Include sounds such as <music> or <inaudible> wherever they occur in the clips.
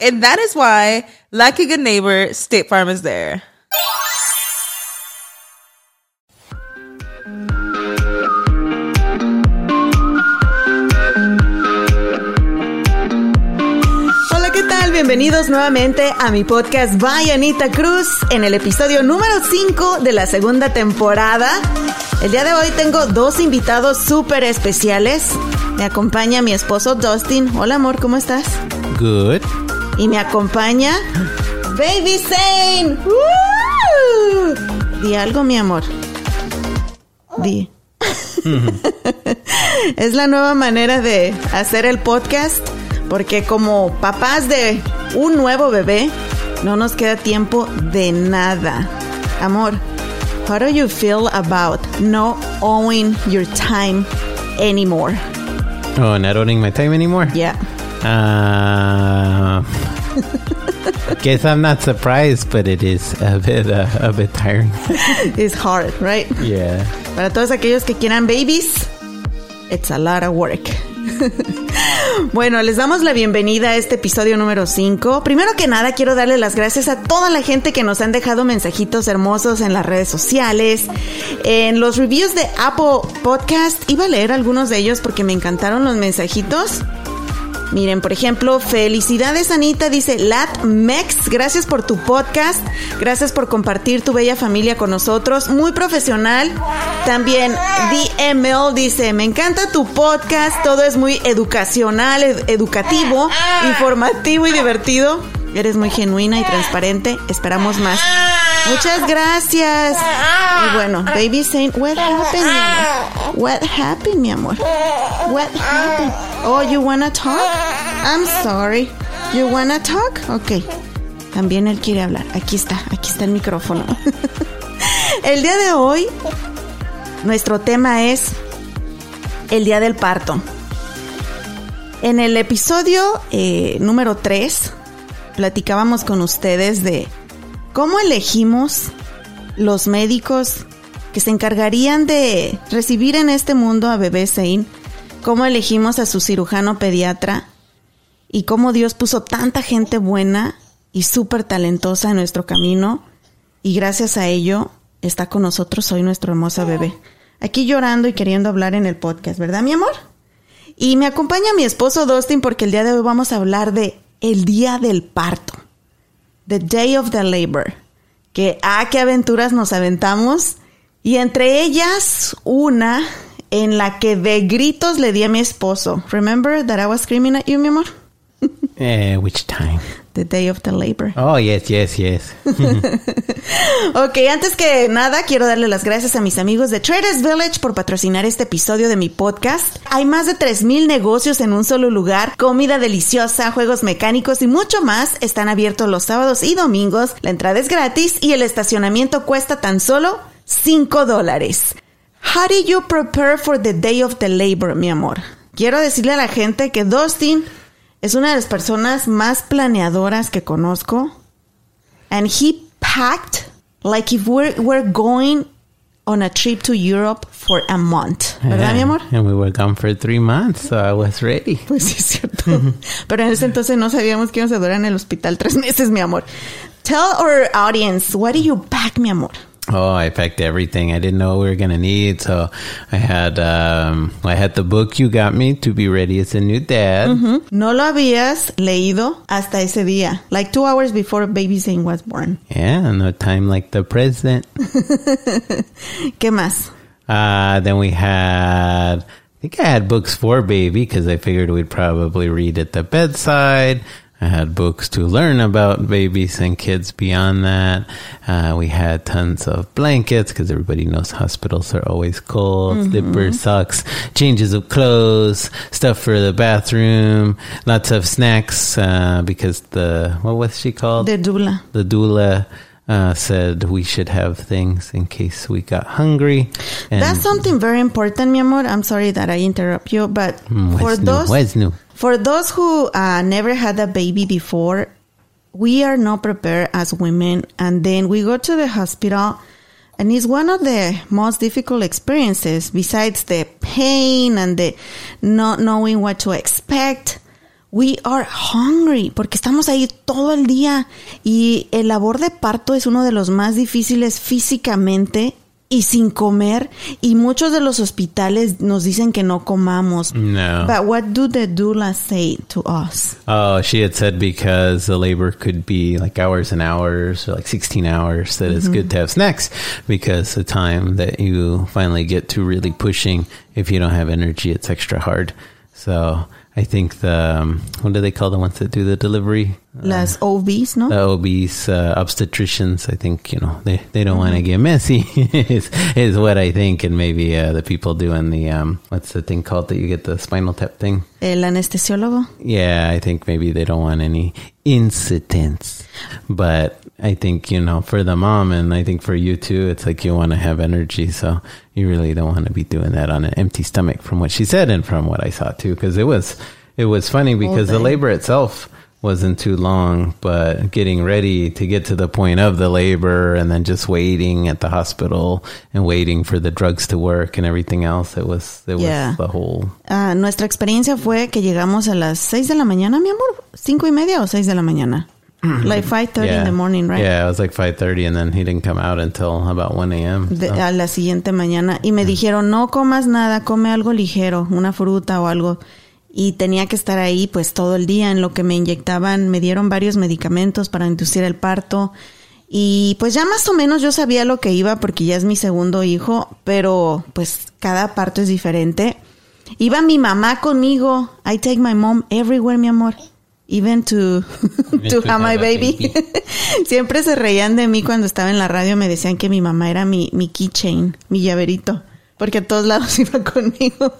And that is why, like a good neighbor, State Farm is there. Hola, ¿qué tal? Bienvenidos nuevamente a mi podcast By Anita Cruz en el episodio número 5 de la segunda temporada. El día de hoy tengo dos invitados súper especiales. Me acompaña mi esposo Dustin. Hola amor, ¿cómo estás? Good. Y me acompaña Baby Zane. ¡Woo! Di algo, mi amor. Di. <laughs> es la nueva manera de hacer el podcast porque como papás de un nuevo bebé no nos queda tiempo de nada. Amor, how do you feel about not owning your time anymore? Oh, not owning my time anymore? Yeah. Uh, <laughs> guess I'm not surprised, but it is a bit uh, a bit tiring. <laughs> It's hard, right? yeah. Para todos aquellos que quieran babies, it's a lot of work. <laughs> bueno, les damos la bienvenida a este episodio número 5. Primero que nada, quiero darle las gracias a toda la gente que nos han dejado mensajitos hermosos en las redes sociales, en los reviews de Apple Podcast. Iba a leer algunos de ellos porque me encantaron los mensajitos. Miren, por ejemplo, felicidades Anita, dice Lat Mex, gracias por tu podcast, gracias por compartir tu bella familia con nosotros, muy profesional. También DML dice, me encanta tu podcast, todo es muy educacional, ed- educativo, informativo y divertido. Eres muy genuina y transparente, esperamos más. Muchas gracias. Y bueno, Baby Saint, what happened, mi amor? What happened, mi amor? What happened? Oh, you wanna talk? I'm sorry. You wanna talk? Ok. También él quiere hablar. Aquí está, aquí está el micrófono. <laughs> el día de hoy, nuestro tema es el día del parto. En el episodio eh, número 3, platicábamos con ustedes de cómo elegimos los médicos que se encargarían de recibir en este mundo a bebé Zane, cómo elegimos a su cirujano pediatra y cómo Dios puso tanta gente buena y súper talentosa en nuestro camino y gracias a ello está con nosotros hoy nuestro hermoso bebé. Aquí llorando y queriendo hablar en el podcast, ¿verdad, mi amor? Y me acompaña mi esposo Dustin porque el día de hoy vamos a hablar de el día del parto. The Day of the Labor. Que, ah, qué aventuras nos aventamos. Y entre ellas, una en la que de gritos le di a mi esposo. Remember that I was screaming at you, mi amor? <laughs> Eh, which time? The Day of the Labor. Oh, yes, yes, yes. <laughs> Ok, antes que nada, quiero darle las gracias a mis amigos de Traders Village por patrocinar este episodio de mi podcast. Hay más de 3.000 negocios en un solo lugar, comida deliciosa, juegos mecánicos y mucho más. Están abiertos los sábados y domingos, la entrada es gratis y el estacionamiento cuesta tan solo 5 dólares. How do you prepare for the day of the labor, mi amor? Quiero decirle a la gente que Dustin es una de las personas más planeadoras que conozco. And he packed like if we're, we're going on a trip to Europe for a month. ¿Verdad, mi amor? And we were gone for three months, so I was ready. <laughs> Pues sí, es cierto. Pero en ese entonces no sabíamos que íbamos a durar en el hospital tres meses, mi amor. Tell our audience, what do you pack, mi amor? Oh, I packed everything. I didn't know what we were gonna need, so I had um, I had the book you got me to be ready as a new dad. No lo habías leído hasta ese día, like two hours before baby Zane was born. Yeah, no time like the present. <laughs> ¿Qué más? Uh, then we had, I think I had books for baby because I figured we'd probably read at the bedside. I had books to learn about babies and kids beyond that. Uh, we had tons of blankets because everybody knows hospitals are always cold. Slippers, socks, changes of clothes, stuff for the bathroom, lots of snacks uh, because the, what was she called? The doula. the doula uh, said we should have things in case we got hungry. And That's something very important, mi amor. I'm sorry that I interrupt you, but Mm, for what's new? those What's new? For those who uh, never had a baby before, we are not prepared as women, and then we go to the hospital, and it's one of the most difficult experiences. Besides the pain and the not knowing what to expect. We are hungry porque estamos ahí todo el día y el labor de parto es uno de los más difíciles físicamente y sin comer y muchos de los hospitales nos dicen que no comamos. No. But what do the doula say to us? Oh, she had said because the labor could be like hours and hours, or like 16 hours, that it's good mm-hmm. to have snacks because the time that you finally get to really pushing, if you don't have energy, it's extra hard. So I think the, um, what do they call the ones that do the delivery? Las OBs, ¿no? the obese uh, obstetricians, I think, you know, they, they don't want to get messy <laughs> is, is what I think. And maybe uh, the people doing the, um, what's the thing called that you get the spinal tap thing? El anestesiólogo. Yeah, I think maybe they don't want any incidents. But I think, you know, for the mom and I think for you too, it's like you want to have energy. So you really don't want to be doing that on an empty stomach from what she said and from what I saw too. Cause it was, it was funny because the labor itself wasn't too long, but getting ready to get to the point of the labor and then just waiting at the hospital and waiting for the drugs to work and everything else. It was, it Yeah. was the whole Ah, nuestra experiencia fue que llegamos a las 6 de la mañana, mi amor. ¿Cinco y media o 6 de la mañana? <clears throat> Like 5.30 in the morning, right? Yeah, it was like 5.30 and then he didn't come out until about 1 a.m. So. a la siguiente mañana y me dijeron no comas nada, come algo ligero, una fruta o algo. Y tenía que estar ahí pues todo el día en lo que me inyectaban, me dieron varios medicamentos para inducir el parto. Y pues ya más o menos yo sabía lo que iba porque ya es mi segundo hijo, pero pues cada parto es diferente. Iba mi mamá conmigo. I take my mom everywhere, mi amor. Even to, <laughs> to have my baby. <laughs> Siempre se reían de mí cuando estaba en la radio. Me decían que mi mamá era mi, mi keychain, mi llaverito. Porque a todos lados <laughs> iba conmigo.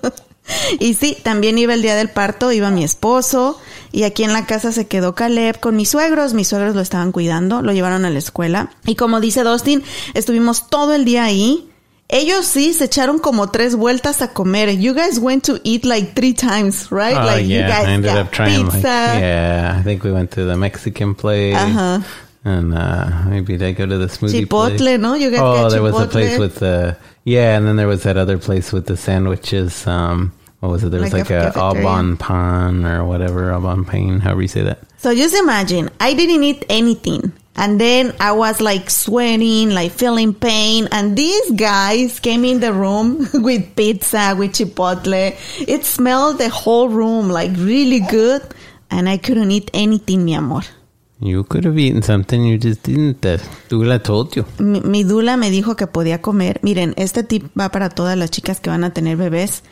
<laughs> Y sí, también iba el día del parto, iba mi esposo. Y aquí en la casa se quedó Caleb con mis suegros. Mis suegros lo estaban cuidando, lo llevaron a la escuela. Y como dice Dustin, estuvimos todo el día ahí. Ellos sí se echaron como tres vueltas a comer. You guys went to eat like three times, right? Oh, like you yeah, guys I ended got up trying like, pizza. yeah, I think we went to the Mexican place. Uh-huh. And uh, maybe I go to the smoothie Chipotle, place? no? You guys oh, there was a place with the, yeah, and then there was that other place with the sandwiches. Um, what was it? There was Like like, a a. Aubon Pan or whatever, Aubon Pain, however you say that. So just imagine, I didn't eat anything. And then I was like sweating, like feeling pain. And these guys came in the room <laughs> with pizza, with chipotle. It smelled the whole room like really good. And I couldn't eat anything, mi amor. You could have eaten something, you just didn't. The doula told you. Mi, mi dula me dijo que podía comer. Miren, este tip va para todas las chicas que van a tener bebés.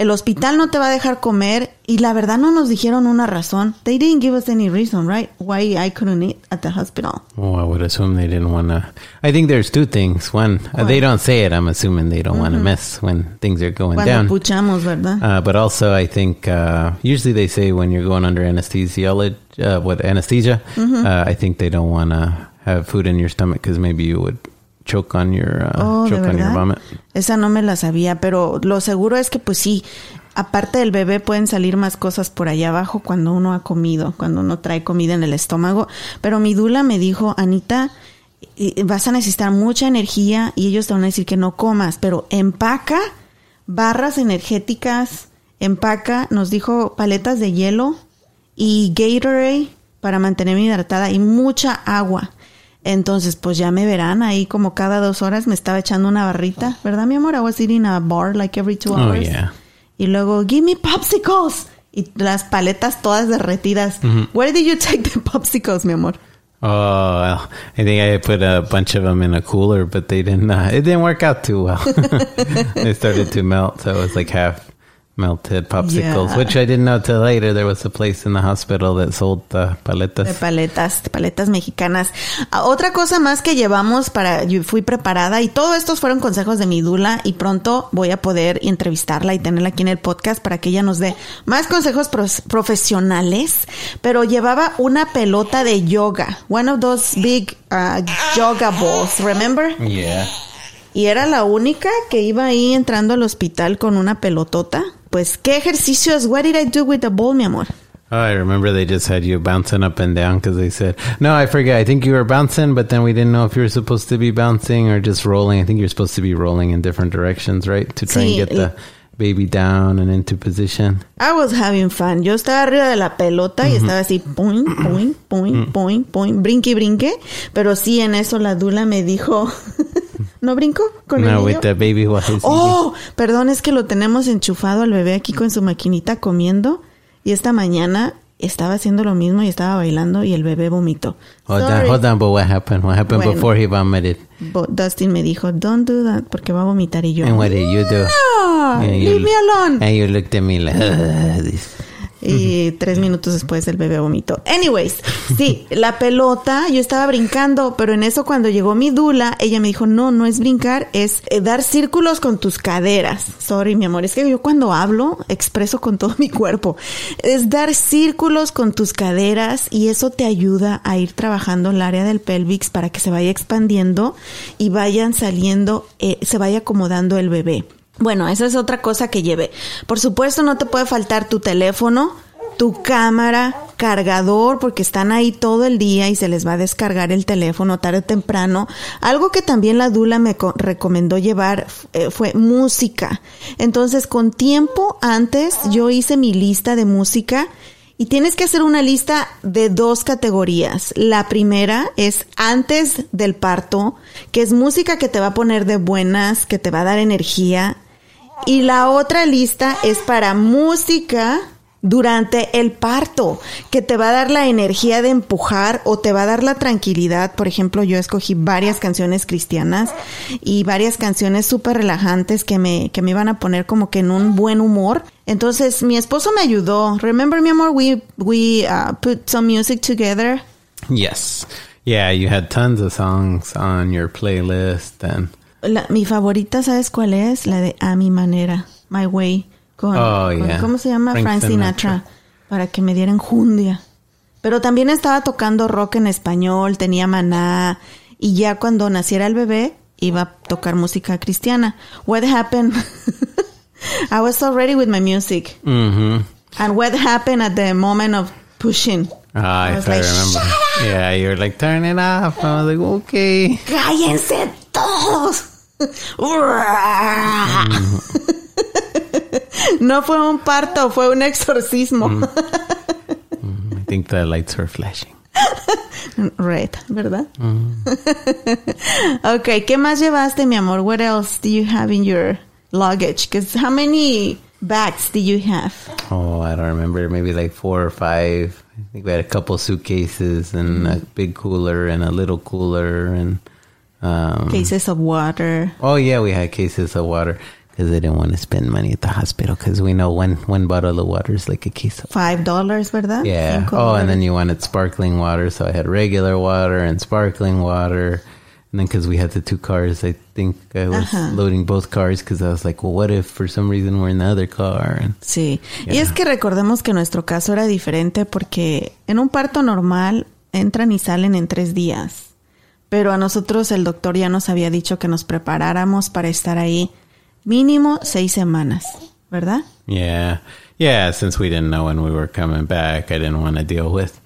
El hospital no te va a dejar comer y la verdad no nos dijeron una razón. They didn't give us any reason, right? Why I couldn't eat at the hospital. Oh, I would assume they didn't want to. I think there's two things. One, uh, they don't say it. I'm assuming they don't want to mess when things are going Cuando down. puchamos, ¿verdad? Uh, but also, I think uh, usually they say when you're going under anesthesiology, uh, what anesthesia, Mm-hmm. uh, I think they don't want to have food in your stomach because maybe you would choke on your uh, Oh, ¿de choke on your vomit. Esa no me la sabía, pero lo seguro es que pues sí, aparte del bebé pueden salir más cosas por allá abajo cuando uno ha comido, cuando uno trae comida en el estómago. Pero mi dula me dijo, Anita, vas a necesitar mucha energía y ellos te van a decir que no comas, pero empaca barras energéticas, empaca, nos dijo paletas de hielo y Gatorade para mantenerme hidratada y mucha agua. Entonces, pues ya me verán ahí como cada dos horas me estaba echando una barrita, ¿verdad, mi amor? I was eating a bar like every two Oh, hours. yeah. Y luego, give me popsicles. Y las paletas todas derretidas. Where did you take the popsicles, mi amor? Oh, I think I put a bunch of them in a cooler, but they didn't. Uh, it didn't work out too well. <laughs> they started to melt, so it was like half melted popsicles, Yeah. which I didn't know till later. There was a place in the hospital that sold the De paletas. paletas, de paletas mexicanas. Ah, otra cosa más que llevamos para, yo fui preparada y todos estos fueron consejos de mi dula y pronto voy a poder entrevistarla y tenerla aquí en el podcast para que ella nos dé más consejos pros- profesionales. Pero llevaba una pelota de yoga, one of those big uh, yoga balls, remember? Yeah. Y era la única que iba ahí entrando al hospital con una pelotota. Pues, ¿qué ejercicios? What did I do with the ball, mi amor? Oh, I remember they just had you bouncing up and down because they said, no, I forget. I think you were bouncing, but then we didn't know if you were supposed to be bouncing or just rolling. I think you're supposed to be rolling in different directions, right? To try Sí, and get the baby down and into position. I was having fun. Yo estaba arriba de la pelota y estaba así, point, point, point, point, point, brinque, brinque. Pero sí, en eso la dula me dijo, <laughs> ¿no brinco con el No, niño? with the baby he's Oh, perdón, es que lo tenemos enchufado al bebé aquí con su maquinita comiendo. Y esta mañana estaba haciendo lo mismo y estaba bailando y el bebé vomitó. Hold Sorry. on, hold on, but what happened? What happened Bueno. before he vomited? Dustin me dijo, don't do that porque va a vomitar y yo. And what did you do? "No, And you- leave me alone. And you looked at me like. Y tres minutos después el bebé vomitó. Anyways, sí, la pelota, yo estaba brincando, pero en eso cuando llegó mi dula, ella me dijo, no, no es brincar, es eh, dar círculos con tus caderas. Sorry, mi amor, es que yo cuando hablo expreso con todo mi cuerpo. Es dar círculos con tus caderas y eso te ayuda a ir trabajando el área del pelvis para que se vaya expandiendo y vayan saliendo, eh, se vaya acomodando el bebé. Bueno, esa es otra cosa que llevé. Por supuesto, no te puede faltar tu teléfono, tu cámara, cargador, porque están ahí todo el día y se les va a descargar el teléfono tarde o temprano. Algo que también la Dula me co- recomendó llevar eh, fue música. Entonces, con tiempo antes, yo hice mi lista de música y tienes que hacer una lista de dos categorías. La primera es antes del parto, que es música que te va a poner de buenas, que te va a dar energía. Y la otra lista es para música durante el parto, que te va a dar la energía de empujar o te va a dar la tranquilidad. Por ejemplo, yo escogí varias canciones cristianas y varias canciones súper relajantes que me, que me iban a poner como que en un buen humor. Entonces, mi esposo me ayudó. Remember, mi amor, we, we uh, put some music together. Yes. Yeah, you had tons of songs on your playlist and La- mi favorita, ¿sabes cuál es? La de A mi manera, My Way. Con, Oh, con- yeah. ¿Cómo se llama? Frank Frank Sinatra. Sinatra. Para que me dieran jundia. Pero también estaba tocando rock en español, tenía maná. Y ya cuando naciera el bebé, iba a tocar música cristiana. What happened? <laughs> I was already with my music. mm-hmm. And what happened at the moment of pushing? Ah, I was I like, remember. Yeah, you were like, turn it off. I was like, okay. ¡Cállense todos! <laughs> No fue un parto, fue un exorcismo. Mm. Mm, I think the lights were flashing. Red, ¿verdad? Mm. <laughs> ok, ¿qué más llevaste, mi amor? What else do you have in your luggage? Because how many bags do you have? Oh, I don't remember. Maybe like four or five. I think we had a couple suitcases and a big cooler and a little cooler and. Um, Cases of water. Oh yeah, we had cases of water because they didn't want to spend money at the hospital because we know one one bottle of water is like a case of. Five dollars, ¿verdad? Yeah. Cinco Oh, and then you wanted sparkling water, so I had regular water and sparkling water. And then because we had the two cars, I think I was Ajá. loading both cars because I was like, well, what if for some reason we're in the other car? And Sí, y Yeah. es que recordemos que nuestro caso era diferente porque en un parto normal entran y salen en tres días. Pero a nosotros el doctor ya nos había dicho que nos preparáramos para estar ahí mínimo seis semanas, ¿verdad? yeah, yeah. Since we didn't know when we were coming back, I didn't want to deal with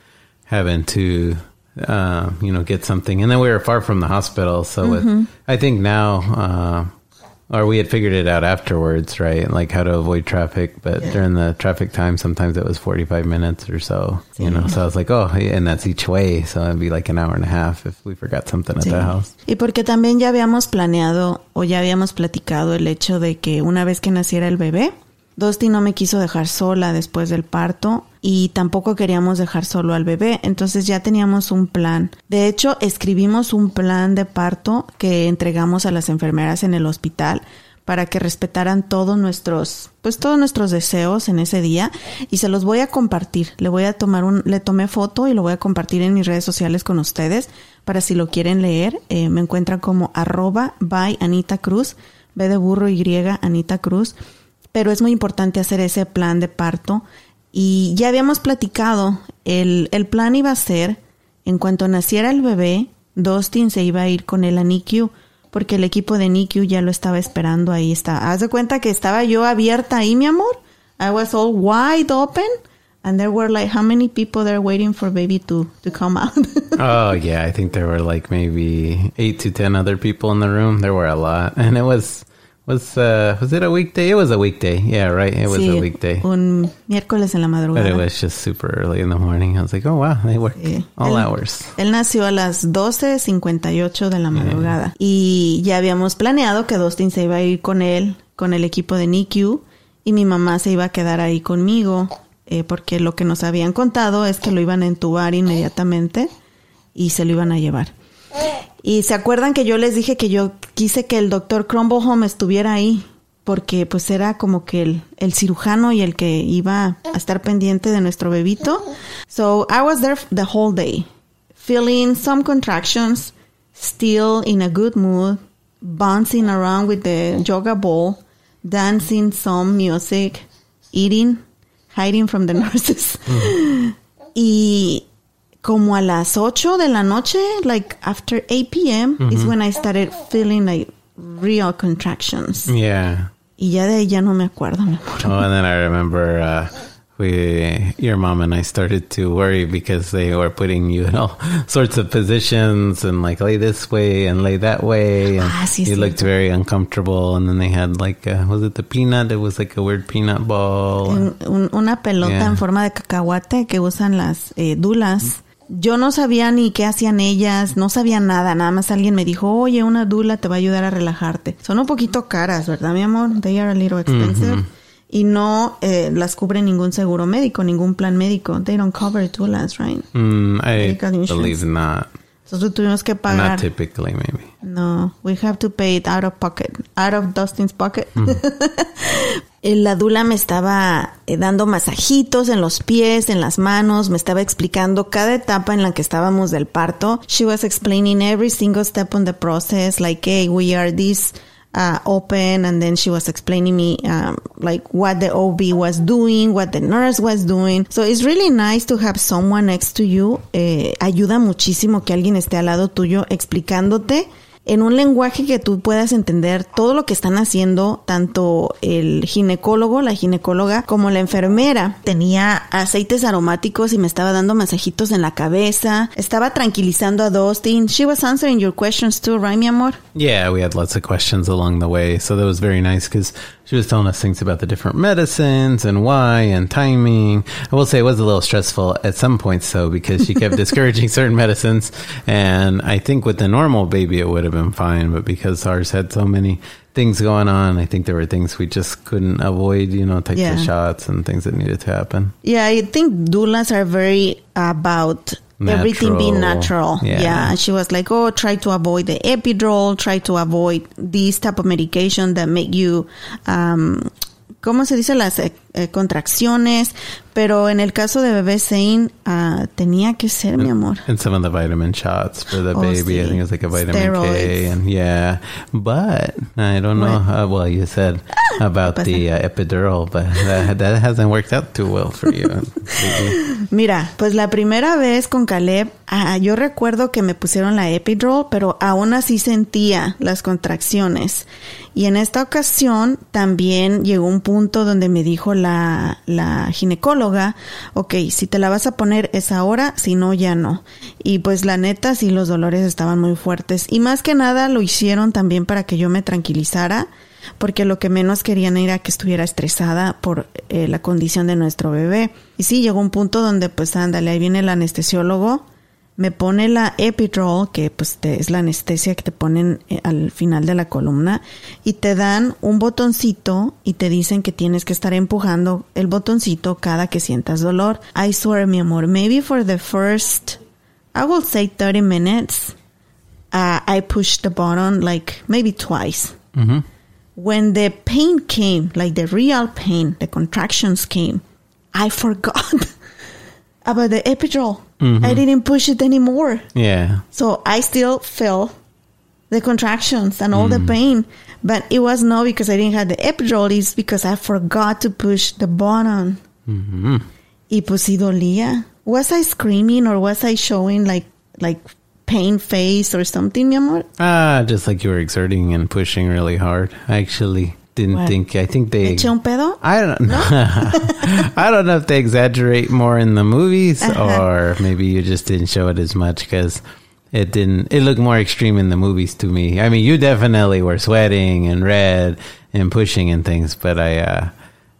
having to uh, you know, get something. And then we were far from the hospital. So with, I think now, uh, or we had figured it out afterwards, right? Like how to avoid traffic. But during the traffic time, sometimes it was 45 minutes or so, you know. So I was like, oh, and that's each way. So it'd be like an hour and a half if we forgot something at the house. Y porque también ya habíamos planeado o ya habíamos platicado el hecho de que una vez que naciera el bebé, Dusty no me quiso dejar sola después del parto y tampoco queríamos dejar solo al bebé, entonces ya teníamos un plan. De hecho, escribimos un plan de parto que entregamos a las enfermeras en el hospital para que respetaran todos nuestros, pues todos nuestros deseos en ese día y se los voy a compartir. Le voy a tomar un, le tomé foto y lo voy a compartir en mis redes sociales con ustedes para si lo quieren leer. Eh, me encuentran como arroba by Anita Cruz, B de burro Y Anita Cruz. Pero es muy importante hacer ese plan de parto y ya habíamos platicado, el, el plan iba a ser, en cuanto naciera el bebé, Dustin se iba a ir con él a NICU porque el equipo de NICU ya lo estaba esperando ahí. Está. Haz de cuenta que estaba yo abierta ahí, mi amor. I was all wide open. And there were like, how many people there waiting for baby to, to come out? <laughs> Oh yeah, I think there were like maybe eight to ten other people in the room. There were a lot, and it was was uh was it a weekday? It was a weekday. Yeah, right. It was Sí, a weekday, un miércoles en la but madrugada. it was just super early in the morning. I was like, oh wow, they work Sí. all Él- hours. Él nació a las 12.58 de la madrugada. Y ya habíamos planeado que Dustin se iba a ir con él, con el equipo de NICU, y mi mamá se iba a quedar ahí conmigo, eh, porque lo que nos habían contado es que lo iban a entubar inmediatamente y se lo iban a llevar. Y se acuerdan que yo les dije que yo quise que el doctor Crumblehome estuviera ahí, porque pues era como que el, el cirujano y el que iba a estar pendiente de nuestro bebito. So I was there the whole day, feeling some contractions, still in a good mood, bouncing around with the yoga ball, dancing some music, eating, hiding from the <laughs> nurses. Y como a las 8 de la noche, like after 8 p.m., is when I started feeling like real contractions. Yeah. Y ya de ahí ya no me acuerdo, mi amor. Oh, and then I remember uh, we, your mom and I started to worry because they were putting you in all <laughs> sorts of positions and like lay this way and lay that way, and Ah, sí, you sí. looked very uncomfortable. And then they had like, uh, was it the peanut? It was like a weird peanut ball. Un- un- una pelota Yeah. en forma de cacahuate que usan las eh, dulas. Yo no sabía ni qué hacían ellas, no sabía nada, nada más alguien me dijo, oye, una dula te va a ayudar a relajarte. Son un poquito caras, ¿verdad, mi amor? They are a little expensive. Y no eh, las cubre ningún seguro médico, ningún plan médico. They don't cover dulas, right? Mm, I believe not. Entonces tuvimos que Not typically, maybe. No, we have to pay it out of pocket, out of Dustin's pocket. Eh, <laughs> La dula me estaba eh, dando masajitos en los pies, en las manos, me estaba explicando cada etapa en la que estábamos del parto. She was explaining every single step on the process, like, hey, we are this uh, open, and then she was explaining me um, like what the OB was doing, what the nurse was doing. So it's really nice to have someone next to you. Eh, ayuda muchísimo que alguien esté al lado tuyo explicándote en un lenguaje que tú puedas entender todo lo que están haciendo, tanto el ginecólogo, la ginecóloga, como la enfermera. Tenía aceites aromáticos y me estaba dando masajitos en la cabeza. Estaba tranquilizando a Dustin. She was answering your questions too, right, mi amor? Yeah, we had lots of questions along the way. So that was very nice because she was telling us things about the different medicines and why and timing. I will say it was a little stressful at some points though because she kept <laughs> discouraging certain medicines. And I think with the normal baby, it would have been fine. But because ours had so many things going on, I think there were things we just couldn't avoid, you know, types Yeah. of shots and things that needed to happen. Yeah, I think doulas are very about everything being Natural. natural. Yeah. Yeah. and she was like, "Oh, try to avoid the epidural, try to avoid these type of medication that make you um ¿Cómo se dice? Las eh, eh, contracciones. Pero en el caso de bebé Zane, ah, tenía que ser, mi amor. And some of the vitamin shots for the Oh, baby. I think it was like a vitamin K. And yeah. But I don't know. Uh, well, you said <laughs> about the uh, epidural, but that, that hasn't worked out too well for you. <laughs> Mira, pues la primera vez con Caleb, ah, yo recuerdo que me pusieron la epidural, pero aún así sentía las contracciones. Y en esta ocasión también llegó un punto donde me dijo la, la ginecóloga, ok, si te la vas a poner es ahora, si no, ya no. Y pues la neta, sí, los dolores estaban muy fuertes. Y más que nada lo hicieron también para que yo me tranquilizara, porque lo que menos querían era que estuviera estresada por eh, la condición de nuestro bebé. Y sí, llegó un punto donde pues ándale, ahí viene el anestesiólogo me pone la epidural, que pues es la anestesia que te ponen eh, al final de la columna, y te dan un botoncito y te dicen que tienes que estar empujando el botoncito cada que sientas dolor. I swear, mi amor, maybe for the first, I will say 30 minutes, uh, I pushed the button like maybe twice. When the pain came, like the real pain, the contractions came, I forgot <laughs> about the epidural. Mm-hmm. I didn't push it anymore. Yeah. So I still felt the contractions and all Mm. the pain. But it was not because I didn't have the epidural, it's because I forgot to push the button. Mm-hmm. Y pues sí dolía. Was I screaming or was I showing like like pain face or something, mi amor? Ah, just like you were exerting and pushing really hard. Actually didn't What? think. I think they. ¿Eché un pedo? I don't know. <laughs> I don't know if they exaggerate more in the movies Uh-huh. or maybe you just didn't show it as much because it didn't. It looked more extreme in the movies to me. I mean, you definitely were sweating and red and pushing and things, but I. uh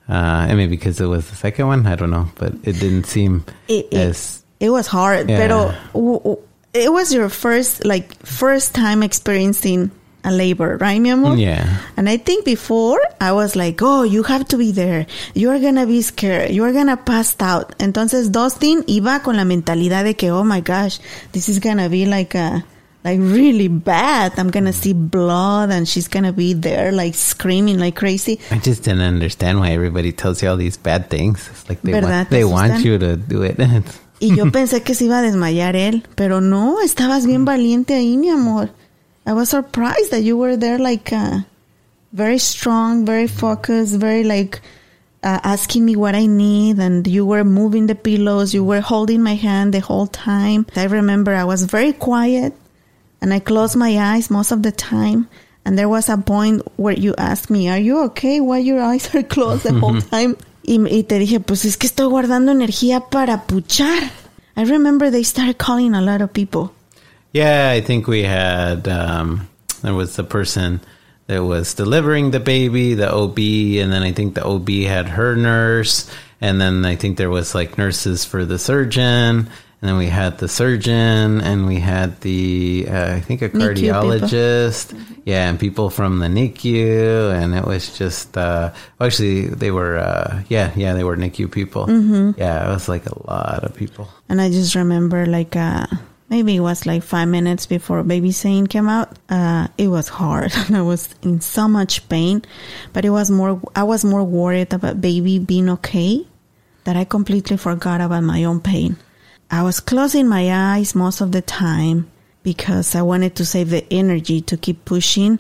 uh, and maybe because it was the second one, I don't know, but it didn't seem It, it, as it was hard, Yeah. pero it was your first like first time experiencing a labor, right, mi amor? yeah. And I think before I was like, oh, you have to be there. You're gonna be scared. You're gonna pass out. Entonces Dustin iba con la mentalidad de que, oh my gosh, this is gonna be like a, like really bad. I'm gonna see blood and she's gonna be there like screaming like crazy. I just didn't understand why everybody tells you all these bad things. It's like they want, ¿Te they want you to do it. Y yo <laughs> pensé que se iba a desmayar él, pero no, estabas bien valiente ahí, mi amor. I was surprised that you were there like uh, very strong, very focused, very like uh, asking me what I need and you were moving the pillows, you were holding my hand the whole time. I remember I was very quiet and I closed my eyes most of the time. And there was a point where you asked me, "Are you okay? Why your eyes are closed the whole <laughs> time?" Y, y te dije, "Pues es que estoy guardando energía para puchar." I remember they started calling a lot of people. Yeah, I think we had, um, there was the person that was delivering the baby, the OB, and then I think the OB had her nurse, and then I think there was like nurses for the surgeon, and then we had the surgeon, and we had the, uh, I think a cardiologist. Yeah, and people from the NICU, and it was just, uh, actually, they were, uh, yeah, yeah, they were NICU people. Mm-hmm. Yeah, it was like a lot of people. And I just remember like uh maybe it was like five minutes before baby Zane came out. Uh it was hard. <laughs> I was in so much pain. But it was more I was more worried about baby being okay that I completely forgot about my own pain. I was closing my eyes most of the time because I wanted to save the energy to keep pushing.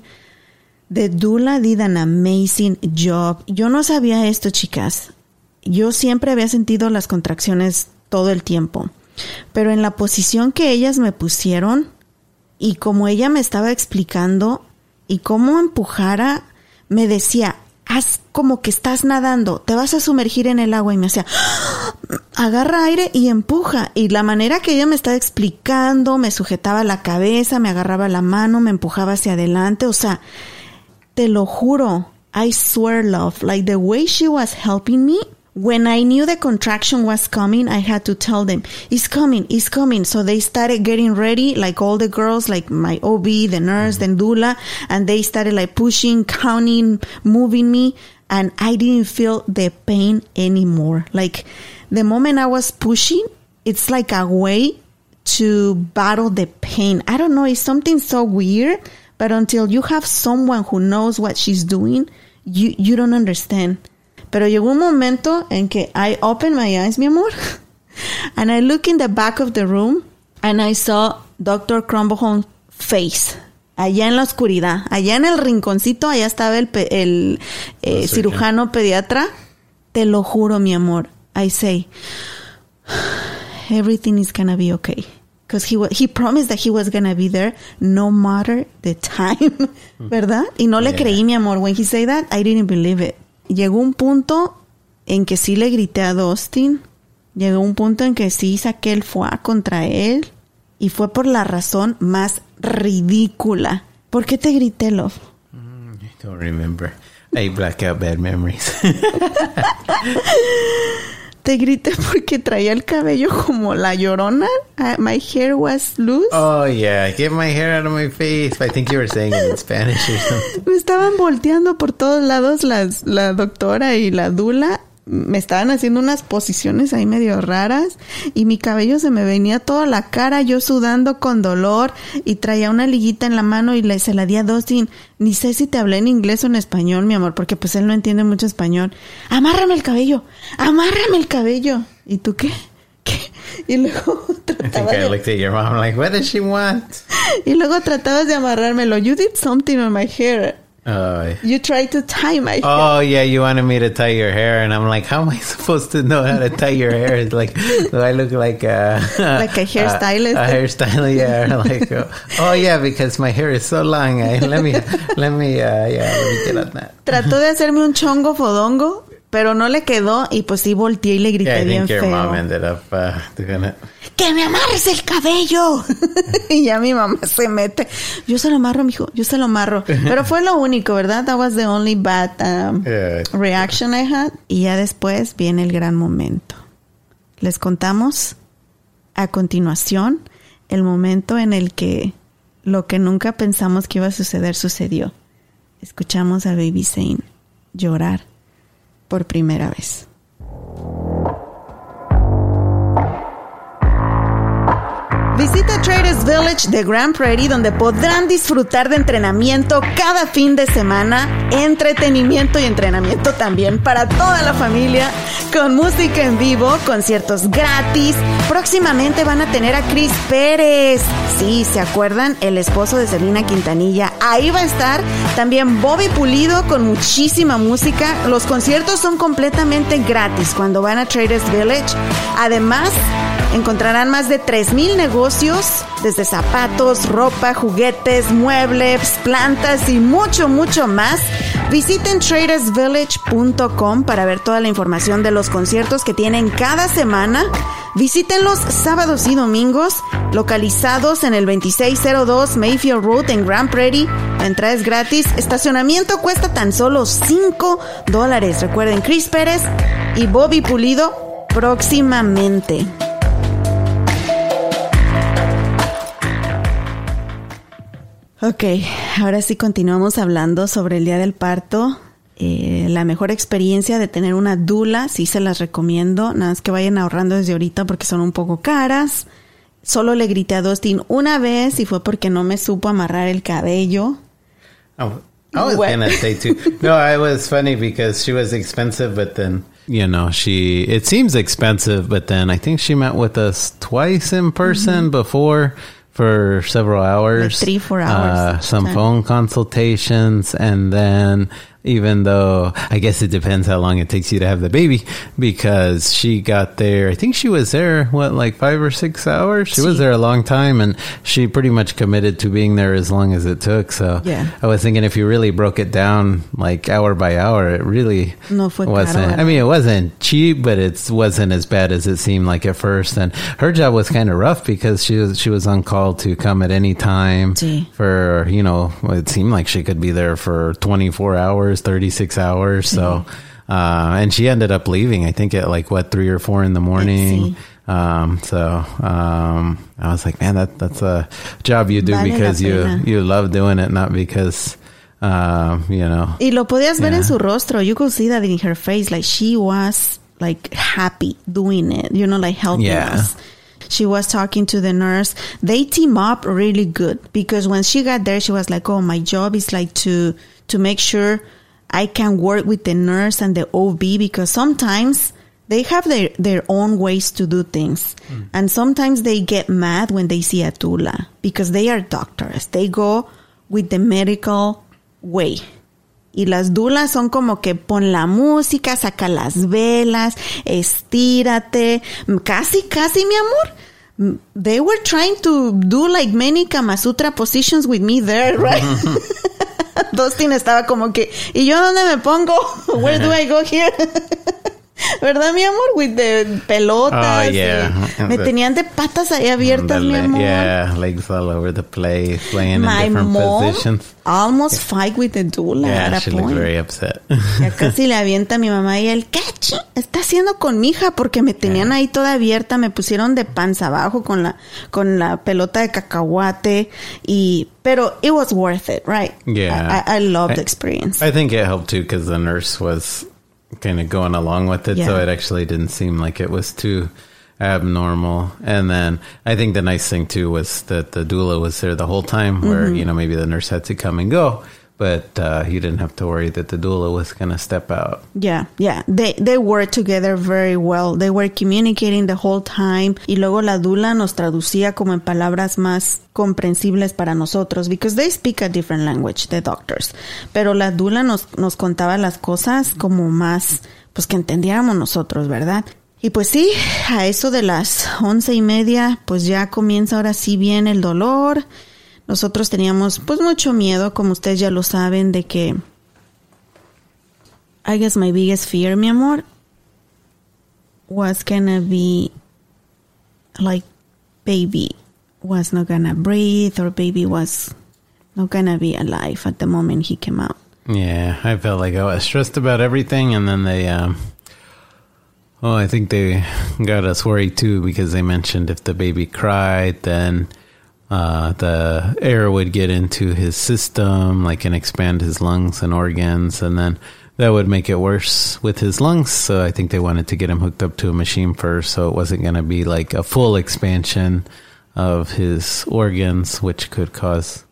The doula did an amazing job. Yo no sabía esto, chicas. Yo siempre había sentido las contracciones todo el tiempo. Pero en la posición que ellas me pusieron y como ella me estaba explicando y cómo empujara, me decía, haz como que estás nadando, te vas a sumergir en el agua y me hacía, agarra aire y empuja. Y la manera que ella me estaba explicando, me sujetaba la cabeza, me agarraba la mano, me empujaba hacia adelante, o sea, te lo juro, I swear love, like the way she was helping me, when I knew the contraction was coming, I had to tell them, it's coming, it's coming. So they started getting ready, like all the girls, like my OB, the nurse, the mm-hmm. doula, and they started like pushing, counting, moving me, and I didn't feel the pain anymore. Like the moment I was pushing, it's like a way to battle the pain. I don't know, it's something so weird, but until you have someone who knows what she's doing, you, you don't understand. Pero llegó un momento en que I opened my eyes, mi amor, <laughs> and I look in the back of the room and I saw Dr. Crumboholm's face. Allá en la oscuridad, allá en el rinconcito, allá estaba el, pe- el eh, cirujano pediatra. Te lo juro, mi amor. I say, <sighs> everything is gonna be okay. Because he, he promised that he was gonna be there no matter the <laughs> time, ¿verdad? Y no le Yeah. creí, mi amor. When he said that, I didn't believe it. Llegó un punto en que sí le grité a Dustin. Llegó un punto en que sí saqué el foie contra él. Y fue por la razón más ridícula. ¿Por qué te grité, Love? I don't remember. I black out bad memories. <laughs> <laughs> Te grité <laughs> porque traía el cabello como la llorona. Uh, My hair was loose. oh yeah, get my hair out of my face. I think you were saying it in Spanish or something. Me estaban volteando por todos lados las, la doctora y la dula. Me estaban haciendo unas posiciones ahí medio raras y mi cabello se me venía toda la cara, yo sudando con dolor y traía una liguita en la mano y le, se la di a Dustin. Ni sé si te hablé en inglés o en español, mi amor, porque pues él no entiende mucho español. Amárrame el cabello, amárrame el cabello. ¿Y tú qué? <laughs> ¿Qué? Y luego <laughs> I think trataba I de, looked at your mom like, what does she want? <laughs> y luego tratabas de amarrármelo. You did something on my hair. Oh, You tried to tie my hair. oh yeah, you wanted me to tie your hair, and I'm like, how am I <laughs> supposed to know how to tie your hair? It's like, do I look like a <laughs> Like <laughs> a hairstylist? A, hairstylist, yeah. Like, uh, oh yeah, because my hair is so long. I, let me, let me, uh, yeah, let me get on that. Trató de hacerme un chongo fodongo, pero no le quedó y pues sí volteé y le grité Yeah, I bien think your feo. mom ended up uh, doing it. ¡Que me amarres el cabello! <laughs> y ya mi mamá se mete. Yo se lo amarro, mijo, yo se lo amarro. Pero fue lo único, ¿verdad? That was the only bad um, Yeah. reaction I had. Y ya después viene el gran momento. Les contamos a continuación el momento en el que lo que nunca pensamos que iba a suceder sucedió. Escuchamos a Baby Zane llorar por primera vez. Visita Traders Village de Grand Prairie donde podrán disfrutar de entrenamiento cada fin de semana, entretenimiento y entrenamiento también para toda la familia, con música en vivo, conciertos gratis. Próximamente van a tener a Chris Pérez. Sí, ¿se acuerdan? El esposo de Selena Quintanilla. Ahí va a estar también Bobby Pulido con muchísima música. Los conciertos son completamente gratis cuando van a Traders Village. Además, Encontrarán más de 3.000 negocios, desde zapatos, ropa, juguetes, muebles, plantas y mucho, mucho más. Visiten tradersvillage.com para ver toda la información de los conciertos que tienen cada semana. Visítenlos sábados y domingos, localizados en el 2602 Mayfield Road en Grand Prairie. La entrada es gratis. Estacionamiento cuesta tan solo 5 dólares. Recuerden, Chris Pérez y Bobby Pulido próximamente. Ok, ahora sí continuamos hablando sobre el día del parto. Eh, la mejor experiencia de tener una dula, sí se las recomiendo. Nada más que vayan ahorrando desde ahorita porque son un poco caras. Solo le grité a Dustin una vez y fue porque no me supo amarrar el cabello. Oh, I was What? gonna say too. No, I was funny because she was expensive, but then you know she. It seems expensive, but then I think she met with us twice in person before for several hours, Like three, four Uh, hours. some Time. phone consultations, and then even though I guess it depends how long it takes you to have the baby, because she got there. I think she was there what like five or six hours. She was there a long time, and she pretty much committed to being there as long as it took. So Yeah. I was thinking if you really broke it down like hour by hour, it really No wasn't. I mean, it wasn't cheap, but it wasn't as bad as it seemed like at first. And her job was kind of rough because she was she was on call to come at any time for you know it seemed like she could be there for twenty four hours, thirty six hours. So. Uh, and she ended up leaving, I think at like what, three or four in the morning. Um, so, um, I was like, man, that, that's a job you do Vale because you, you love doing it, not because, um, you know. Y lo podías ver Yeah. en su rostro. You could see that in her face. Like she was like happy doing it. You know, like helping Yeah. us. She was talking to the nurse. They team up really good because when she got there, she was like, "Oh, my job is like to to make sure I can work with the nurse and the OB because sometimes." They have their, their own ways to do things. Mm. And sometimes they get mad when they see a tula because they are doctors. They go with the medical way. Y las dulas son como que pon la música, saca las velas, estírate, casi, casi, mi amor. They were trying to do like many Kama Sutra positions with me there, right? <laughs> <laughs> Dustin estaba como que, ¿y yo dónde me pongo? <laughs> Where do I go here? <laughs> <laughs> ¿Verdad, mi amor? With the pelotas. Oh, yeah. y me tenían de patas ahí abiertas, mi amor. Yeah, legs all over the place, laying My in different mom positions. almost fight with the doula Yeah, she looked very upset. Ya <laughs> casi le avienta a mi mamá y él, ¿qué está haciendo con mi hija? Porque me tenían ahí toda abierta, me pusieron de panza abajo con la, con la pelota de cacahuate y, pero it was worth it, right? Yeah. I, I, I loved the I- experience. I think it helped too because the nurse was kind of going along with it, so it actually didn't seem like it was too abnormal. And then I think the nice thing too was that the doula was there the whole time, where Mm-hmm. you know maybe the nurse had to come and go, but uh, you didn't have to worry that the doula was going to step out. Yeah, yeah. They they worked together very well. They were communicating the whole time. Y luego la dula nos traducía como en palabras más comprensibles para nosotros because they speak a different language, the doctors. Pero la dula nos nos contaba las cosas como más pues que entendiéramos nosotros, ¿verdad? Y pues sí, a eso de las once y media, pues ya comienza ahora sí bien el dolor. Nosotros teníamos pues mucho miedo, como ustedes ya lo saben, de que I guess my biggest fear, mi amor, was gonna be like baby was not gonna breathe or baby was not gonna be alive at the moment he came out. Yeah, I felt like I was stressed about everything, and then they, um, oh, I think they got us worried too because they mentioned if the baby cried, then uh, the air would get into his system, like and expand his lungs and organs, and then that would make it worse with his lungs. So I think they wanted to get him hooked up to a machine first, so it wasn't going to be like a full expansion of his organs, which could cause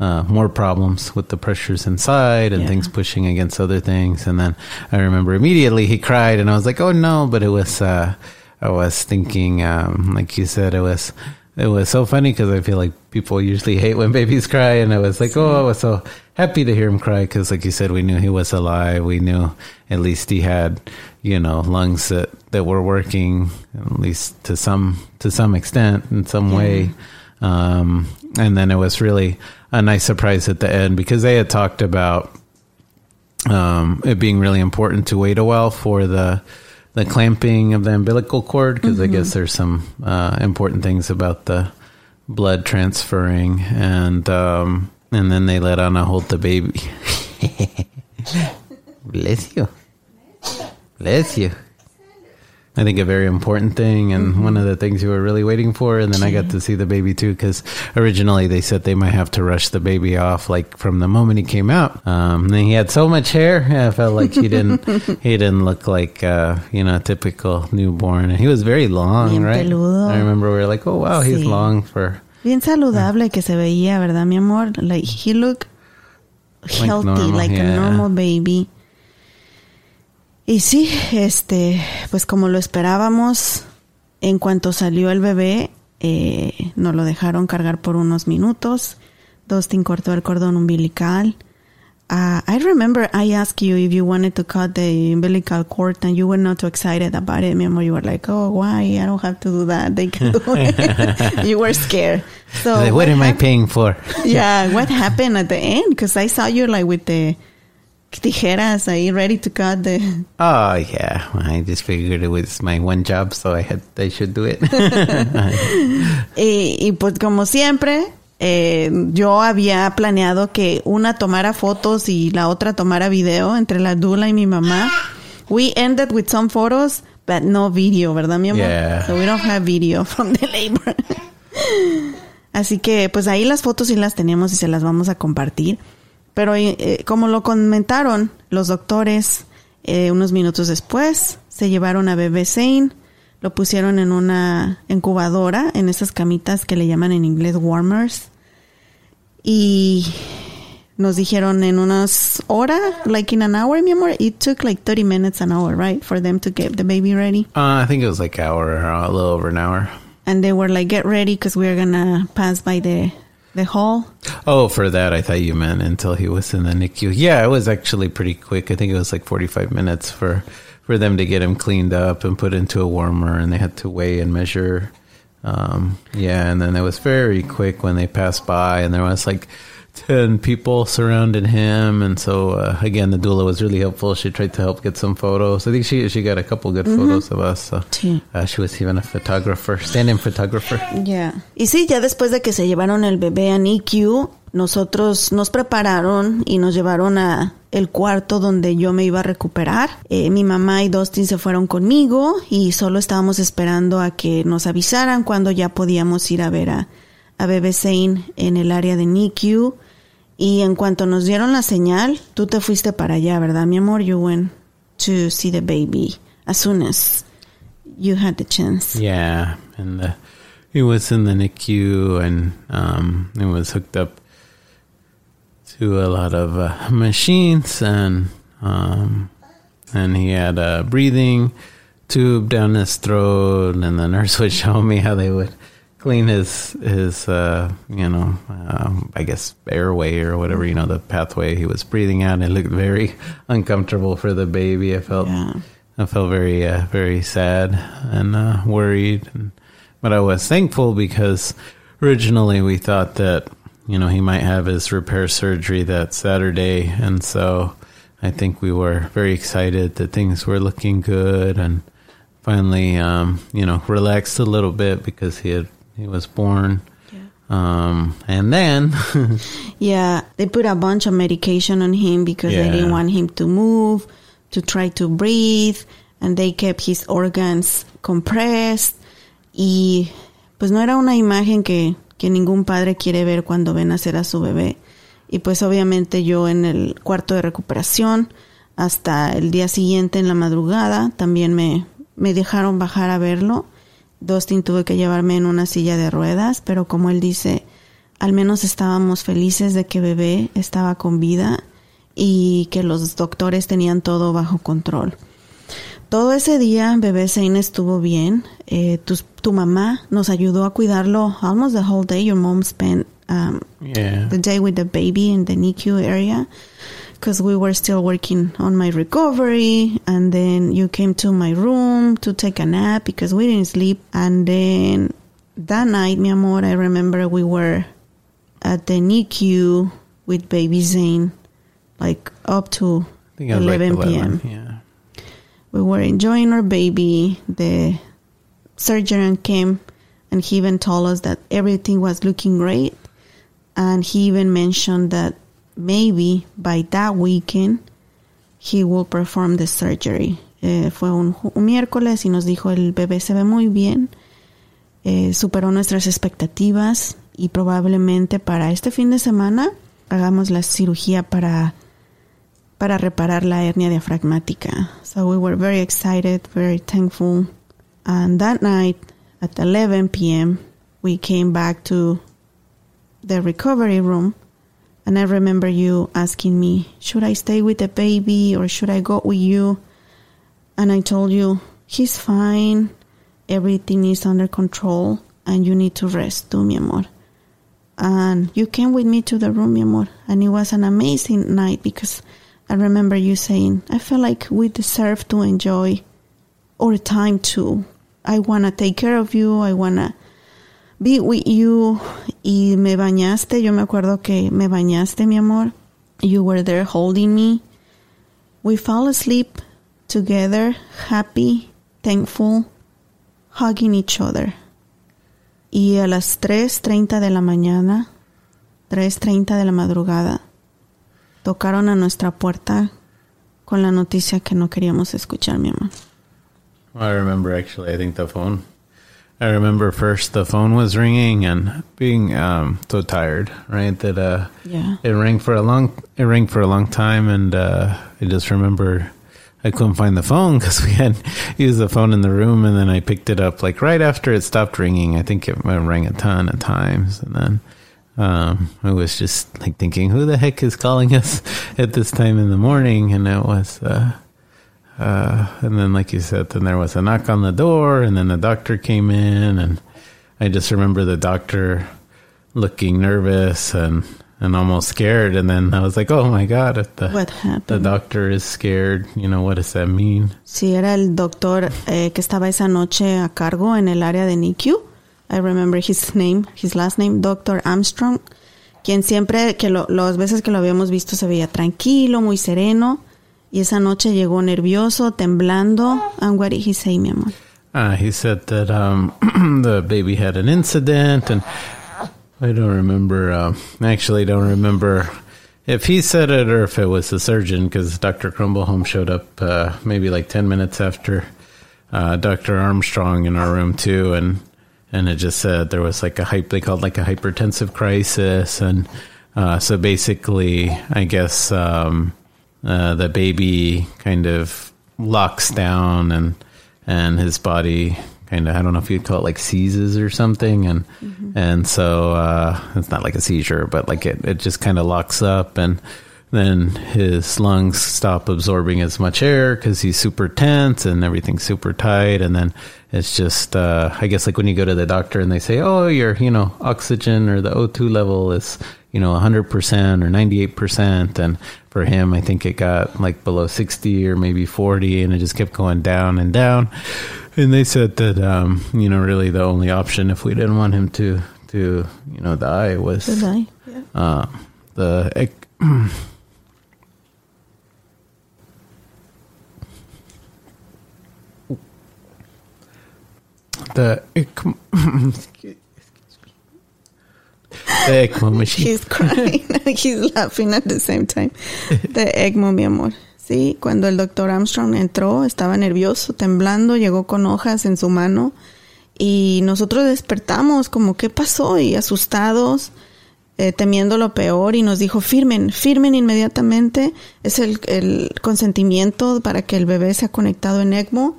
uh, more problems with the pressures inside and Yeah. things pushing against other things. And then I remember immediately he cried, and I was like, "Oh no!" But it was uh, I was thinking, um, like you said, it was it was so funny because I feel like people usually hate when babies cry, and I was like, "Oh, I was so happy to hear him cry," because, like you said, we knew he was alive. We knew at least he had, you know, lungs that that were working at least to some to some extent in some way. Um, and then it was really a nice surprise at the end because they had talked about um, it being really important to wait a while for the the clamping of the umbilical cord because I guess there's some uh, important things about the blood transferring and um, and then they let Anna hold the baby. <laughs> Bless you. Bless you. I think a very important thing and one of the things you were really waiting for. And then I got to see the baby too because originally they said they might have to rush the baby off like from the moment he came out. Um, and he had so much hair. I felt like he didn't <laughs> he didn't look like uh, you know a typical newborn. And he was very long, Bien right? peludo. I remember we were like, oh wow, he's long for Bien saludable que se veía, ¿verdad, mi amor? Like he looked healthy, normal, like a normal baby. Y sí, este, pues como lo esperábamos, en cuanto salió el bebé, eh, nos lo dejaron cargar por unos minutos. Dustin cortó el cordón umbilical. Uh, I remember I asked you if you wanted to cut the umbilical cord and you were not too excited about it. Mi amor, you were like, oh, why? I don't have to do that. They can do it. you were scared. So what am I paying for? yeah, what happened at the end? Because I saw you like with the tijeras ahí ready to cut the... <laughs> Oh yeah, I just figured it was my one job, so I had I should do it. <laughs> Y, y pues como siempre, eh, yo había planeado que una tomara fotos y la otra tomara video entre la Dula y mi mamá. We ended with some photos, but no video, ¿verdad, mi amor? Yeah. So we don't have video <laughs> from the labor. Así que pues ahí las fotos sí las tenemos y se las vamos a compartir. Pero eh, como lo comentaron los doctores, eh, unos minutos después se llevaron a bebé Zane, lo pusieron en una incubadora, en esas camitas que le llaman en inglés warmers. Y nos dijeron en unas horas, like in an hour, mi amor, it took like 30 minutes an hour, right, for them to get the baby ready. uh, I think it was like hour, uh, a little over an hour. And they were like, get ready because we're gonna pass by the, the hall. Oh, for that, I thought you meant until he was in the NICU. Yeah, it was actually pretty quick. I think it was like 45 minutes for, for them to get him cleaned up and put into a warmer, and they had to weigh and measure. Um, yeah, and then it was very quick when they passed by, and there was like 10 people surrounded him and so uh, again the doula was really helpful she tried to help get some photos i think she she got a couple good photos of us so uh, she was even a photographer stand-in photographer Ya. Y sí, ya después de que se llevaron el bebé a NICU, nosotros nos prepararon y nos llevaron a el cuarto donde yo me iba a recuperar. Eh, mi mamá y Dustin se fueron conmigo y solo estábamos esperando a que nos avisaran cuando ya podíamos ir a ver a, a bebé Zane en el área de NICU. Y en cuanto nos dieron la señal, tú te fuiste para allá, ¿verdad, mi amor? You went to see the baby as soon as you had the chance. yeah and uh, he was in the nicu and um it was hooked up to a lot of uh, machines and um and he had a breathing tube down his throat and the nurse <laughs> would show me how they would clean his his uh you know um, i guess airway or whatever you know the pathway he was breathing out and it looked very <laughs> uncomfortable for the baby. I felt Yeah. i felt very uh, very sad and uh, worried. And, but i was thankful because originally we thought that you know he might have his repair surgery that saturday. And so i think we were very excited that things were looking good and finally um, you know relaxed a little bit because he had he was born um, and then <laughs> Yeah, they put a bunch of medication on him because they didn't want him to move, to try to breathe, and they kept his organs compressed. Y pues no era una imagen que, que ningún padre quiere ver cuando ven nacer a su bebé. Y pues obviamente yo en el cuarto de recuperación, hasta el día siguiente en la madrugada, también me, me dejaron bajar a verlo. Dustin tuve que llevarme en una silla de ruedas, pero como él dice, al menos estábamos felices de que bebé estaba con vida y que los doctores tenían todo bajo control. Todo ese día bebé Zane estuvo bien. Eh, tu, tu mamá nos ayudó a cuidarlo almost the whole day. Your mom spent um, yeah the day with the baby in the NICU area because we were still working on my recovery. And then you came to my room to take a nap because we didn't sleep. And then that night, mi amor, I remember we were at the NICU with baby Zane, like up to I think it was like 11 p.m. yeah We were enjoying our baby. The surgeon came and he even told us that everything was looking great. And he even mentioned that maybe by that weekend he will perform the surgery. Eh, fue un, miércoles y nos dijo el bebé se ve muy bien, eh, superó nuestras expectativas y probablemente para este fin de semana hagamos la cirugía para para reparar la hernia diafragmática. So we were very excited, very thankful. And that night at 11 p.m., we came back to the recovery room. And I remember you asking me, should I stay with the baby or should I go with you? And I told you, he's fine. Everything is under control and you need to rest too, mi amor. And you came with me to the room, mi amor. And it was an amazing night because I remember you saying, I feel like we deserve to enjoy our time too. I want to take care of you. I want to be with you. Y me bañaste. Yo me acuerdo que me bañaste, mi amor. You were there holding me. We fell asleep together, happy, thankful, hugging each other. Y a las 3.30 de la mañana, 3.30 de la madrugada, tocaron a nuestra puerta con la noticia que no queríamos escuchar, mi amor. I remember actually. I think the phone. I remember first the phone was ringing and being um, so tired, right? That uh, Yeah. it rang for a long. It rang for a long time, and uh, I just remember I couldn't find the phone <laughs> because we had used the phone in the room, and then I picked it up like right after it stopped ringing. I think it rang a ton of times, and then um, I was just like thinking, who the heck is calling us <laughs> at this time in the morning? And it was. Uh, uh, and then, like you said, then there was a knock on the door, and then the doctor came in, and I just remember the doctor looking nervous and and almost scared, and then I was like, "Oh my god!" If the What the happened? doctor is scared, you know what does that mean? Sí, era el doctor eh, que estaba esa noche a cargo en el área de NICU. I remember his name, his last name, Dr. Armstrong, quien siempre, que lo, las veces que lo habíamos visto se veía tranquilo, muy sereno. Y esa noche llegó nervioso, temblando. And what did he say, mi amor? Uh, he said that um, <clears throat> the baby had an incident, and I don't remember. Uh, actually, don't remember if he said it or if it was the surgeon, because Dr. Crumbleholm showed up uh, maybe like ten minutes after uh, Dr. Armstrong in our room too, and and it just said there was like a hype they called like a hypertensive crisis, and uh, so basically, I guess um, uh, the baby kind of locks down and and his body kind of I don't know if you'd call it like seizes or something. And and so uh, it's not like a seizure but like it, it just kind of locks up and then his lungs stop absorbing as much air because he's super tense and everything's super tight. And then it's just uh, I guess like when you go to the doctor and they say oh your you know oxygen or the O2 level is you know 100% or 98% and for him I think it got like below 60 or maybe 40 and it just kept going down and down and they said that um, you know really the only option if we didn't want him to to you know die was die, yeah. uh, the <clears throat> the ECMO, <clears throat> excuse me. The ECMO machine. <laughs> He's crying. <laughs> He's laughing at the same time. De ECMO, mi amor. Sí, cuando el doctor Armstrong entró, estaba nervioso, temblando, llegó con hojas en su mano y nosotros despertamos como, ¿qué pasó? Y asustados, eh, temiendo lo peor y nos dijo, firmen, firmen inmediatamente. Es el, el consentimiento para que el bebé sea conectado en ECMO,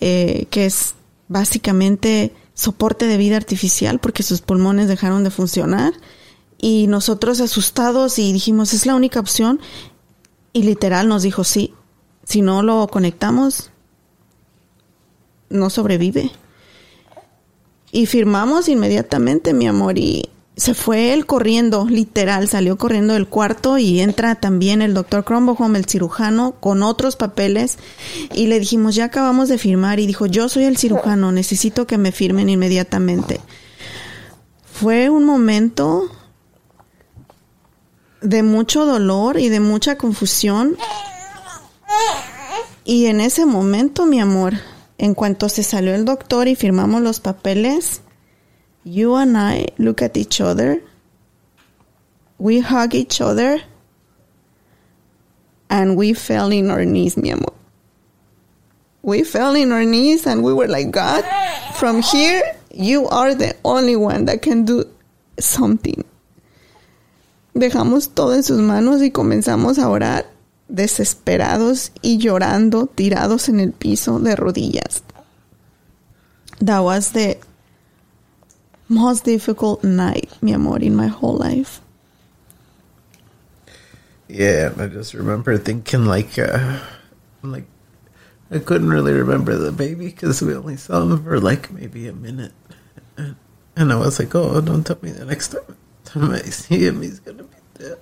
eh, que es básicamente soporte de vida artificial porque sus pulmones dejaron de funcionar y nosotros asustados y dijimos es la única opción y literal nos dijo sí, si no lo conectamos no sobrevive. Y firmamos inmediatamente, mi amor, y se fue él corriendo, literal, salió corriendo del cuarto y entra también el doctor Cromboholm, el cirujano, con otros papeles y le dijimos, ya acabamos de firmar y dijo, yo soy el cirujano, necesito que me firmen inmediatamente. Fue un momento de mucho dolor y de mucha confusión. Y en ese momento, mi amor, en cuanto se salió el doctor y firmamos los papeles, you and I look at each other, we hug each other, and we fell in our knees, mi amor. We fell in our knees and we were like, God, from here, you are the only one that can do something. Dejamos todo en sus manos y comenzamos a orar desesperados y llorando, tirados en el piso de rodillas. That was the most difficult night, mi amor, in my whole life. Yeah, I just remember thinking like, uh, like I couldn't really remember the baby because we only saw him for like maybe a minute, and, and I was like, oh, don't tell me the next time, time I see him, he's gonna be dead.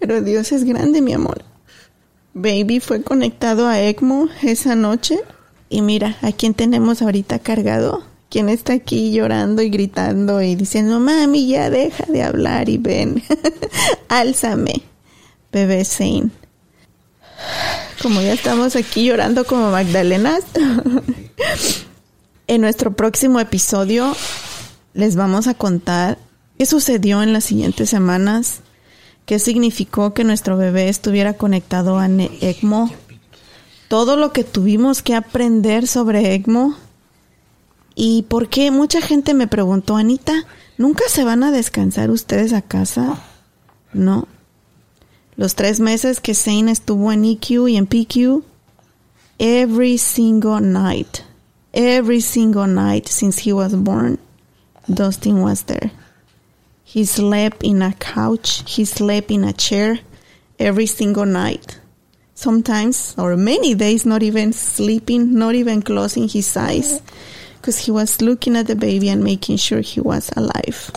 Pero Dios es grande, mi amor. Baby fue conectado a ECMO esa noche. Y mira, ¿a quién tenemos ahorita cargado? ¿Quién está aquí llorando y gritando y diciendo, mami, ya deja de hablar y ven, <laughs> álzame, bebé Zane? Como ya estamos aquí llorando como Magdalenas, <laughs> en nuestro próximo episodio les vamos a contar qué sucedió en las siguientes semanas qué significó que nuestro bebé estuviera conectado a ECMO, todo lo que tuvimos que aprender sobre ECMO y por qué mucha gente me preguntó, Anita, ¿nunca se van a descansar ustedes a casa? No. Los tres meses que Zane estuvo en EQ y en PQ, every single night, every single night since he was born, Dustin was there. He slept in a couch. He slept in a chair every single night. Sometimes, or many days, not even sleeping, not even closing his eyes, because he was looking at the baby and making sure he was alive.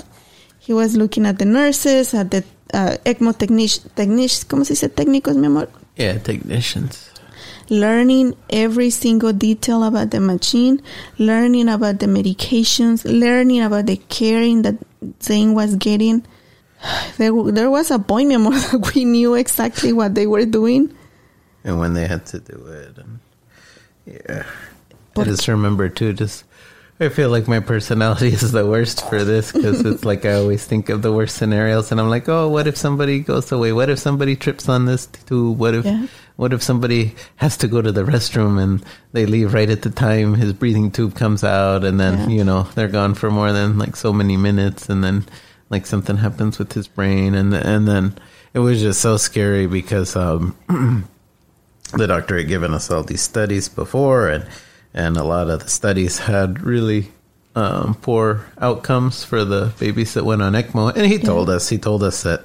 He was looking at the nurses, at the uh, ECMO technicians, technic ¿cómo se dice técnicos, mi amor? Yeah, technicians. Learning every single detail about the machine, learning about the medications, learning about the caring that Zane was getting. <sighs> There, there was a point, <laughs> mi amor, that we knew exactly what they were doing. And when they had to do it. And yeah. I just remember too, just I feel like my personality <laughs> is the worst for this because it's like I always think of the worst scenarios, and I'm like, oh, what if somebody goes away? What if somebody trips on this tube? What if, Yeah. what if somebody has to go to the restroom and they leave right at the time his breathing tube comes out, and then Yeah. you know they're gone for more than like so many minutes, and then like something happens with his brain, and and then it was just so scary because um <clears throat> the doctor had given us all these studies before, and and a lot of the studies had really um, poor outcomes for the babies that went on ECMO. And he told us he told us that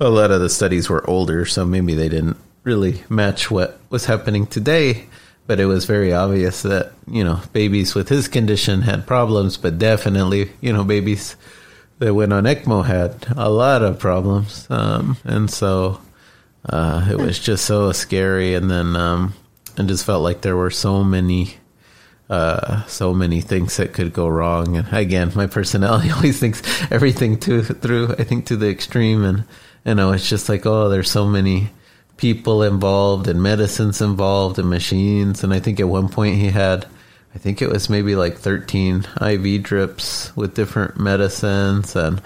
a lot of the studies were older, so maybe they didn't really match what was happening today. But it was very obvious that you know babies with his condition had problems, but definitely you know babies that went on ECMO had a lot of problems, um, and so uh, it was just so scary. And then um, I just felt like there were so many, uh, so many things that could go wrong. And again, my personality <laughs> always thinks everything to through. I think to the extreme, and you know, it's just like oh, there's so many people involved and medicines involved and machines. And I think at one point he had. I think it was maybe like 13 IV drips with different medicines and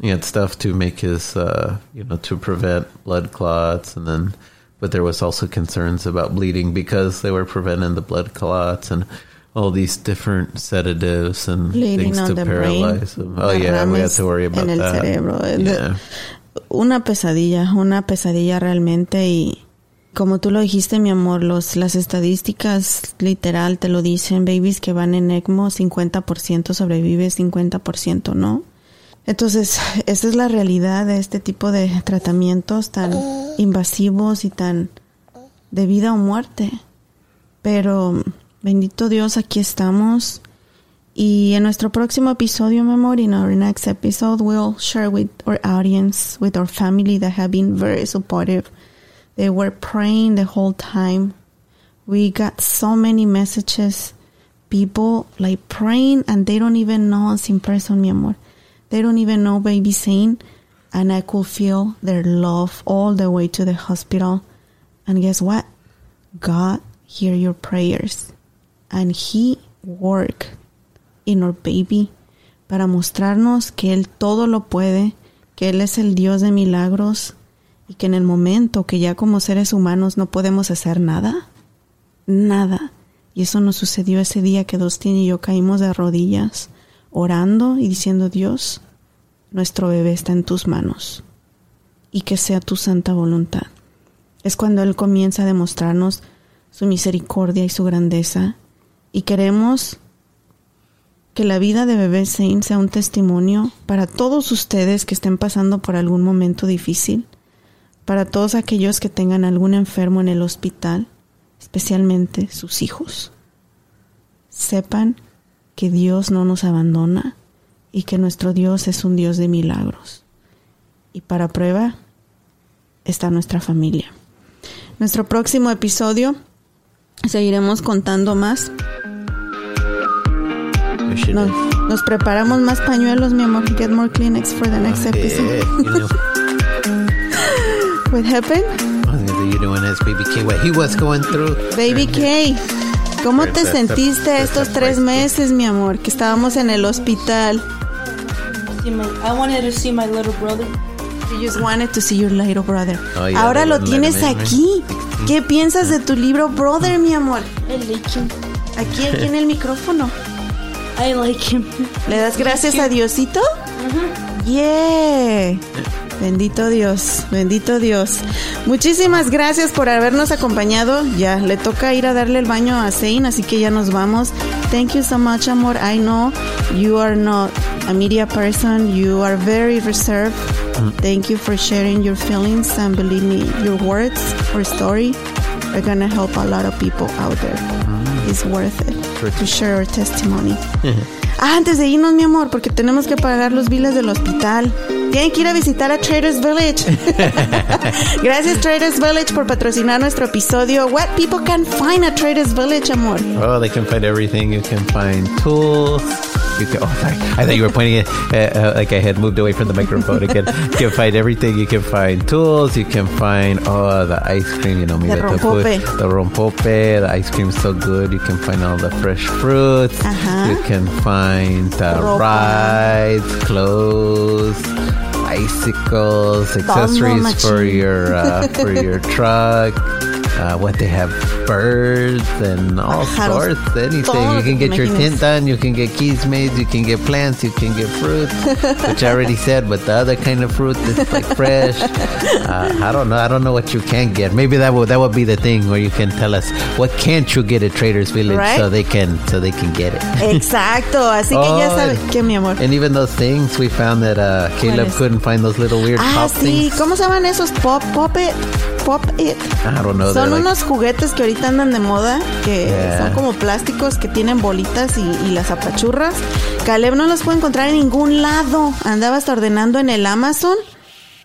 he had stuff to make his, uh, you know, to prevent blood clots. And then, but there was also concerns about bleeding because they were preventing the blood clots and all these different sedatives and Bleeding things to paralyze brain, them. Oh, yeah, we derrames to worry about en el that. cerebro. Yeah. Una pesadilla, una pesadilla realmente y como tú lo dijiste, mi amor, los, las estadísticas literal te lo dicen, babies que van en ECMO, 50% sobrevive, 50% no. Entonces, esa es la realidad de este tipo de tratamientos tan invasivos y tan de vida o muerte. Pero, bendito Dios, aquí estamos. Y en nuestro próximo episodio, mi amor, in our next episode, we'll share with our audience, with our family that have been very supportive. They were praying the whole time. We got so many messages, people like praying, and they don't even know us in person, mi amor. They don't even know baby Saint, and I could feel their love all the way to the hospital. And guess what? God hear your prayers, and He worked in our baby para mostrarnos que Él todo lo puede, que Él es el Dios de milagros y que en el momento que ya como seres humanos no podemos hacer nada, nada. Y eso nos sucedió ese día que Dustin y yo caímos de rodillas orando y diciendo Dios, nuestro bebé está en tus manos y que sea tu santa voluntad. Es cuando Él comienza a demostrarnos su misericordia y su grandeza y queremos que la vida de bebé Saint sea un testimonio para todos ustedes que estén pasando por algún momento difícil, para todos aquellos que tengan algún enfermo en el hospital, especialmente sus hijos. Sepan que Dios no nos abandona y que nuestro Dios es un Dios de milagros. Y para prueba está nuestra familia. Nuestro próximo episodio seguiremos contando más We should nos, nos preparamos más pañuelos, mi amor. Get more Kleenex for the next episode. Yeah, you know, <laughs> What happened? I was gonna you know, when as baby K, what he was going through. Baby K, ¿cómo te sentiste estos tres meses, mi amor? Que estábamos en el hospital. I wanted to see my little brother. You just wanted to see your little brother. Oh, yeah, Ahora lo tienes aquí. ¿Qué piensas de tu libro Brother, mi amor? Him. Aquí, aquí en el micrófono. I like him. ¿Le das gracias a Diosito? Yeah. Bendito Dios, bendito Dios. Muchísimas gracias por habernos acompañado. Ya, le toca ir a darle el baño a Zane, así que ya nos vamos. Thank you so much, amor. I know you are not a media person. You are very reserved. Thank you for sharing your feelings and believe me, your words or story are gonna help a lot of people out there. It's worth it to share our testimony. Ah, antes de irnos, mi amor, porque tenemos que pagar los biles del hospital. Tienen que ir a visitar a Traders Village. <laughs> Gracias Traders Village por patrocinar nuestro episodio. What people can find at Traders Village, amor. Oh, they can find everything. You can find tools. You <laughs> can, oh, sorry. I thought you were pointing it uh, uh, like I had moved away from the microphone again. you can find everything. You can find tools. You can find oh the ice cream. You know me The the rompope. The rompope. The ice cream's so good. You can find all the fresh fruits. Uh-huh. You can find uh, Ropa. rides, clothes. Icicles, accessories for your uh, for your <laughs> truck. Uh, what they have, birds and all Pájaros. sorts, anything. You can get your tint done. You can get keys made. You can get plants. You can get fruit, <laughs> which I already said. But the other kind of fruit is like fresh. Uh, I don't know. I don't know what you can get. Maybe that would that would be the thing where you can tell us what can't you get at Traders Village Right. so they can so they can get it. Exacto, así que ya <laughs> Oh, saben. and- ¿Qué, mi amor? And even those things we found that uh, Caleb couldn't find those little weird Ah, pop sí. things. ¿Cómo se llaman esos? Pop, pop it. Pop it. I don't know. Son like- unos juguetes que ahorita andan de moda, que Yeah. son como plásticos que tienen bolitas y, y las apachurras. Caleb no los puede encontrar en ningún lado. Andaba hasta ordenando en el Amazon.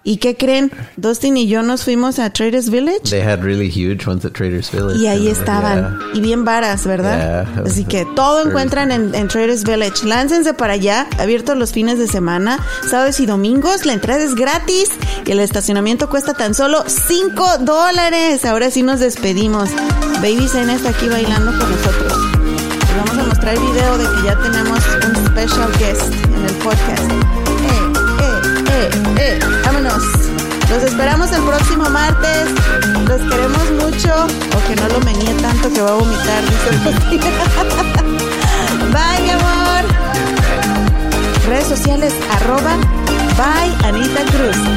¿Y qué creen? Dustin y yo nos fuimos a Traders Village. They had really huge ones at Traders Village. Y ahí estaban. yeah. Y bien varas, ¿verdad? Yeah. Así que todo encuentran en, en Traders Village. Láncense para allá, abierto los fines de semana, sábados y domingos. La entrada es gratis y el estacionamiento cuesta tan solo 5 dólares. Ahora sí nos despedimos. Baby Zen está aquí bailando con nosotros. Les vamos a mostrar video de que ya tenemos un special guest en el podcast. Eh, eh, eh, eh. Los esperamos el próximo martes. Los queremos mucho. O que no lo menee tanto que va a vomitar. <laughs> Bye, mi amor. Redes sociales, arroba, bye, Anita Cruz.